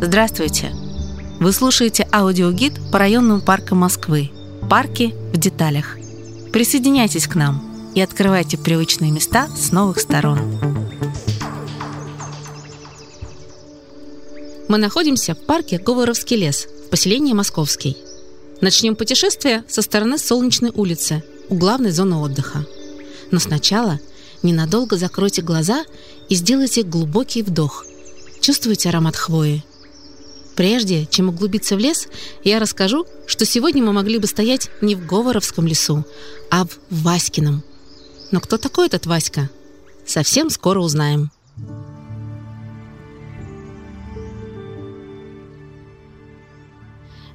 Здравствуйте! Вы слушаете аудиогид по районным паркам Москвы. Парки в деталях. Присоединяйтесь к нам и открывайте привычные места с новых сторон. Мы находимся в парке Говоровский лес в поселении Московский. Начнем путешествие со стороны Солнечной улицы, у главной зоны отдыха. Но сначала ненадолго закройте глаза и сделайте глубокий вдох. Чувствуете аромат хвои? Прежде чем углубиться в лес, я расскажу, что сегодня мы могли бы стоять не в Говоровском лесу, а в Васькином. Но кто такой этот Васька? Совсем скоро узнаем.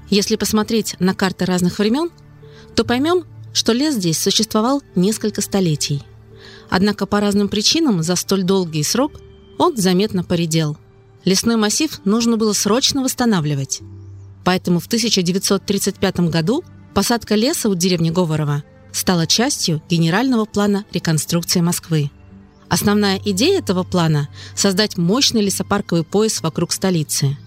Если посмотреть на карты разных времен, то поймем, что лес здесь существовал несколько столетий. Однако по разным причинам за столь долгий срок он заметно поредел – лесной массив нужно было срочно восстанавливать. Поэтому в 1935 году посадка леса у деревни Говорова стала частью генерального плана реконструкции Москвы. Основная идея этого плана – создать мощный лесопарковый пояс вокруг столицы.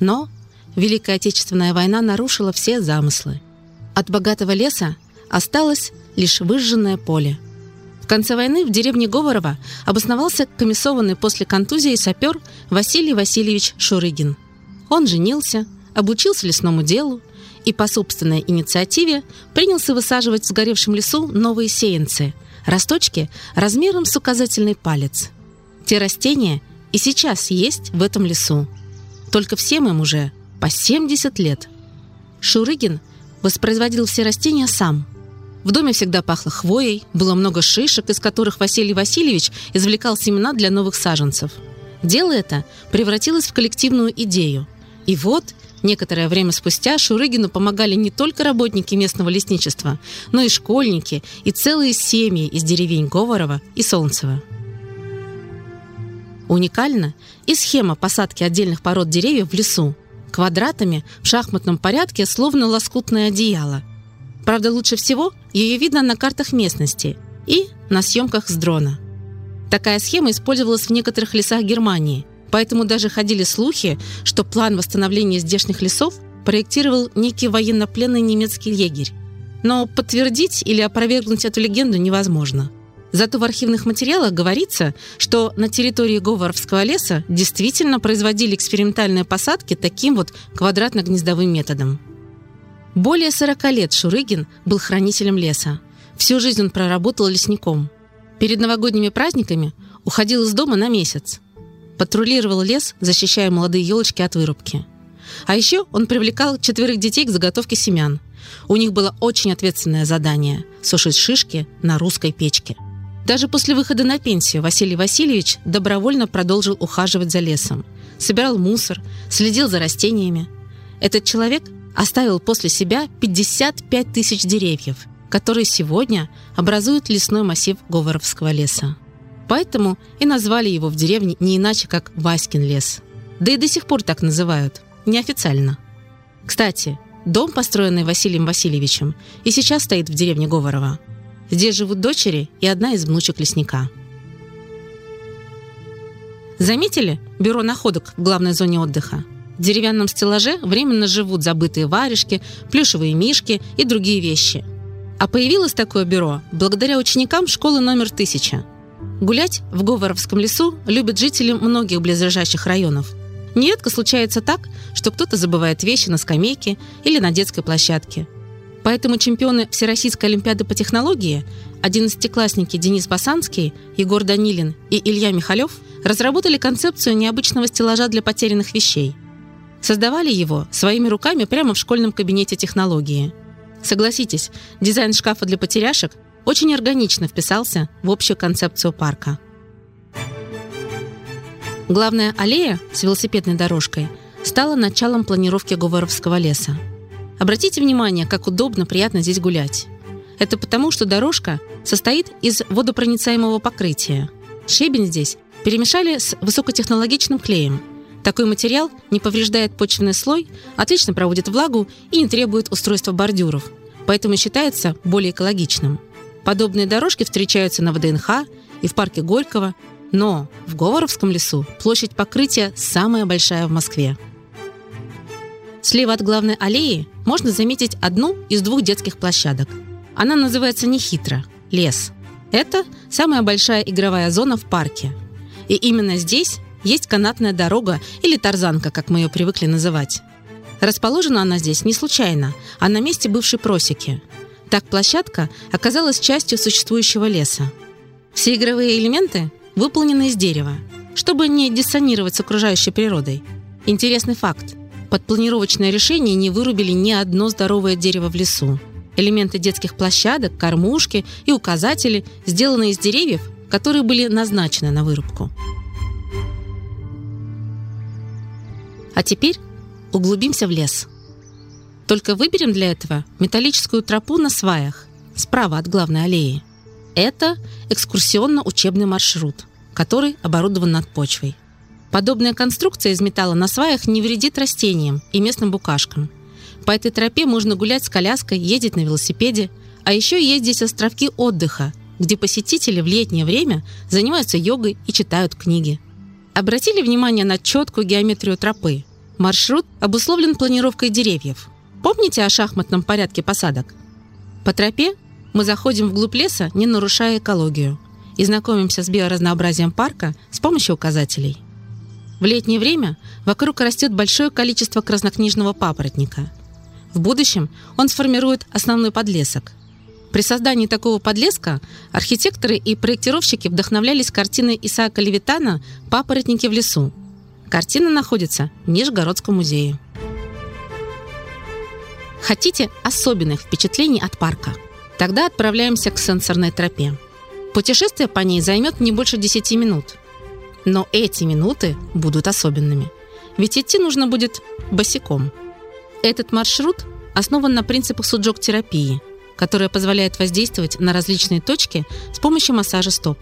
Но Великая Отечественная война нарушила все замыслы. От богатого леса осталось лишь выжженное поле – конце войны в деревне Говорова обосновался комиссованный после контузии сапер Василий Васильевич Шурыгин. Он женился, обучился лесному делу и по собственной инициативе принялся высаживать в сгоревшем лесу новые сеянцы, росточки размером с указательный палец. Те растения и сейчас есть в этом лесу. Только всем им уже по 70 лет. Шурыгин воспроизводил все растения сам – в доме всегда пахло хвоей, было много шишек, из которых Василий Васильевич извлекал семена для новых саженцев. Дело это превратилось в коллективную идею. И вот, некоторое время спустя, Шурыгину помогали не только работники местного лесничества, но и школьники и целые семьи из деревень Говорова и Солнцева. Уникальна и схема посадки отдельных пород деревьев в лесу, квадратами в шахматном порядке, словно лоскутное одеяло – Правда, лучше всего ее видно на картах местности и на съемках с дрона. Такая схема использовалась в некоторых лесах Германии, поэтому даже ходили слухи, что план восстановления здешних лесов проектировал некий военнопленный немецкий егерь. Но подтвердить или опровергнуть эту легенду невозможно. Зато в архивных материалах говорится, что на территории Говоровского леса действительно производили экспериментальные посадки таким вот квадратно-гнездовым методом. Более 40 лет Шурыгин был хранителем леса. Всю жизнь он проработал лесником. Перед новогодними праздниками уходил из дома на месяц. Патрулировал лес, защищая молодые елочки от вырубки. А еще он привлекал четверых детей к заготовке семян. У них было очень ответственное задание – сушить шишки на русской печке. Даже после выхода на пенсию Василий Васильевич добровольно продолжил ухаживать за лесом. Собирал мусор, следил за растениями. Этот человек оставил после себя 55 тысяч деревьев, которые сегодня образуют лесной массив Говоровского леса. Поэтому и назвали его в деревне не иначе, как Васькин лес. Да и до сих пор так называют, неофициально. Кстати, дом, построенный Василием Васильевичем, и сейчас стоит в деревне Говорова. Здесь живут дочери и одна из внучек лесника. Заметили бюро находок в главной зоне отдыха? В деревянном стеллаже временно живут забытые варежки, плюшевые мишки и другие вещи. А появилось такое бюро благодаря ученикам школы номер 1000. Гулять в Говоровском лесу любят жители многих близлежащих районов. Нередко случается так, что кто-то забывает вещи на скамейке или на детской площадке. Поэтому чемпионы Всероссийской Олимпиады по технологии, одиннадцатиклассники Денис Басанский, Егор Данилин и Илья Михалев разработали концепцию необычного стеллажа для потерянных вещей – Создавали его своими руками прямо в школьном кабинете технологии. Согласитесь, дизайн шкафа для потеряшек очень органично вписался в общую концепцию парка. Главная аллея с велосипедной дорожкой стала началом планировки Говоровского леса. Обратите внимание, как удобно, приятно здесь гулять. Это потому, что дорожка состоит из водопроницаемого покрытия. Щебень здесь перемешали с высокотехнологичным клеем – такой материал не повреждает почвенный слой, отлично проводит влагу и не требует устройства бордюров, поэтому считается более экологичным. Подобные дорожки встречаются на ВДНХ и в парке Горького, Но в Говоровском лесу площадь покрытия самая большая в Москве. Слева от главной аллеи можно заметить одну из двух детских площадок. Она называется нехитро – лес. Это самая большая игровая зона в парке. И именно здесь есть канатная дорога или тарзанка, как мы ее привыкли называть. Расположена она здесь не случайно, а на месте бывшей просеки. Так площадка оказалась частью существующего леса. Все игровые элементы выполнены из дерева, чтобы не диссонировать с окружающей природой. Интересный факт. Под планировочное решение не вырубили ни одно здоровое дерево в лесу. Элементы детских площадок, кормушки и указатели сделаны из деревьев, которые были назначены на вырубку. А теперь углубимся в лес. Только выберем для этого металлическую тропу на сваях, справа от главной аллеи. Это экскурсионно-учебный маршрут, который оборудован над почвой. Подобная конструкция из металла на сваях не вредит растениям и местным букашкам. По этой тропе можно гулять с коляской, ездить на велосипеде, а еще есть здесь островки отдыха, где посетители в летнее время занимаются йогой и читают книги. Обратили внимание на четкую геометрию тропы? Маршрут обусловлен планировкой деревьев. Помните о шахматном порядке посадок? По тропе мы заходим вглубь леса, не нарушая экологию, и знакомимся с биоразнообразием парка с помощью указателей – в летнее время вокруг растет большое количество краснокнижного папоротника. В будущем он сформирует основной подлесок. При создании такого подлеска архитекторы и проектировщики вдохновлялись картиной Исаака Левитана «Папоротники в лесу». Картина находится в Нижегородском музее. Хотите особенных впечатлений от парка? Тогда отправляемся к сенсорной тропе. Путешествие по ней займет не больше 10 минут – но эти минуты будут особенными. Ведь идти нужно будет босиком. Этот маршрут основан на принципах суджок-терапии, которая позволяет воздействовать на различные точки с помощью массажа стоп.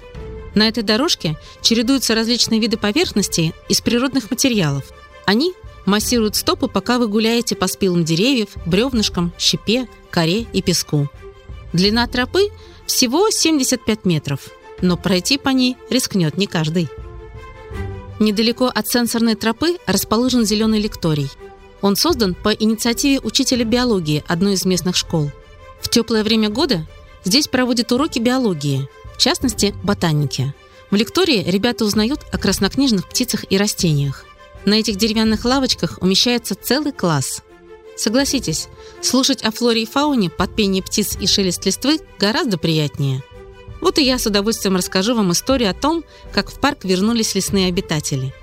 На этой дорожке чередуются различные виды поверхностей из природных материалов. Они массируют стопы, пока вы гуляете по спилам деревьев, бревнышкам, щепе, коре и песку. Длина тропы всего 75 метров, но пройти по ней рискнет не каждый. Недалеко от сенсорной тропы расположен зеленый лекторий. Он создан по инициативе учителя биологии одной из местных школ. В теплое время года здесь проводят уроки биологии, в частности, ботаники. В лектории ребята узнают о краснокнижных птицах и растениях. На этих деревянных лавочках умещается целый класс. Согласитесь, слушать о флоре и фауне под пение птиц и шелест листвы гораздо приятнее – вот и я с удовольствием расскажу вам историю о том, как в парк вернулись лесные обитатели.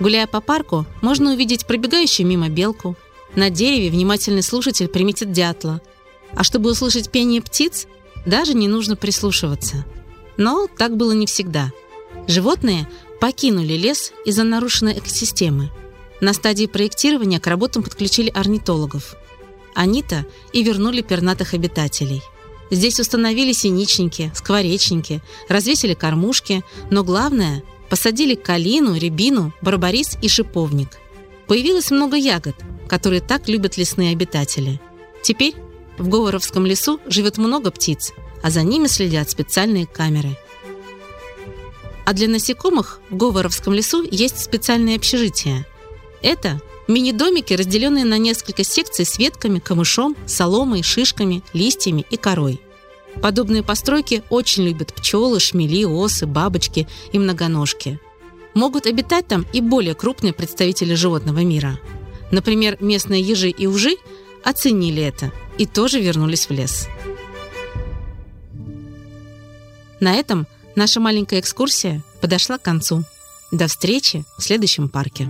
Гуляя по парку, можно увидеть пробегающую мимо белку. На дереве внимательный слушатель приметит дятла. А чтобы услышать пение птиц, даже не нужно прислушиваться. Но так было не всегда. Животные покинули лес из-за нарушенной экосистемы. На стадии проектирования к работам подключили орнитологов. Они-то и вернули пернатых обитателей. Здесь установили синичники, скворечники, развесили кормушки, но главное – посадили калину, рябину, барбарис и шиповник. Появилось много ягод, которые так любят лесные обитатели. Теперь в Говоровском лесу живет много птиц, а за ними следят специальные камеры. А для насекомых в Говоровском лесу есть специальные общежития. Это Мини-домики, разделенные на несколько секций с ветками, камышом, соломой, шишками, листьями и корой. Подобные постройки очень любят пчелы, шмели, осы, бабочки и многоножки. Могут обитать там и более крупные представители животного мира. Например, местные ежи и ужи оценили это и тоже вернулись в лес. На этом наша маленькая экскурсия подошла к концу. До встречи в следующем парке.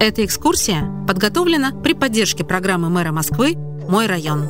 Эта экскурсия подготовлена при поддержке программы мэра Москвы «Мой район».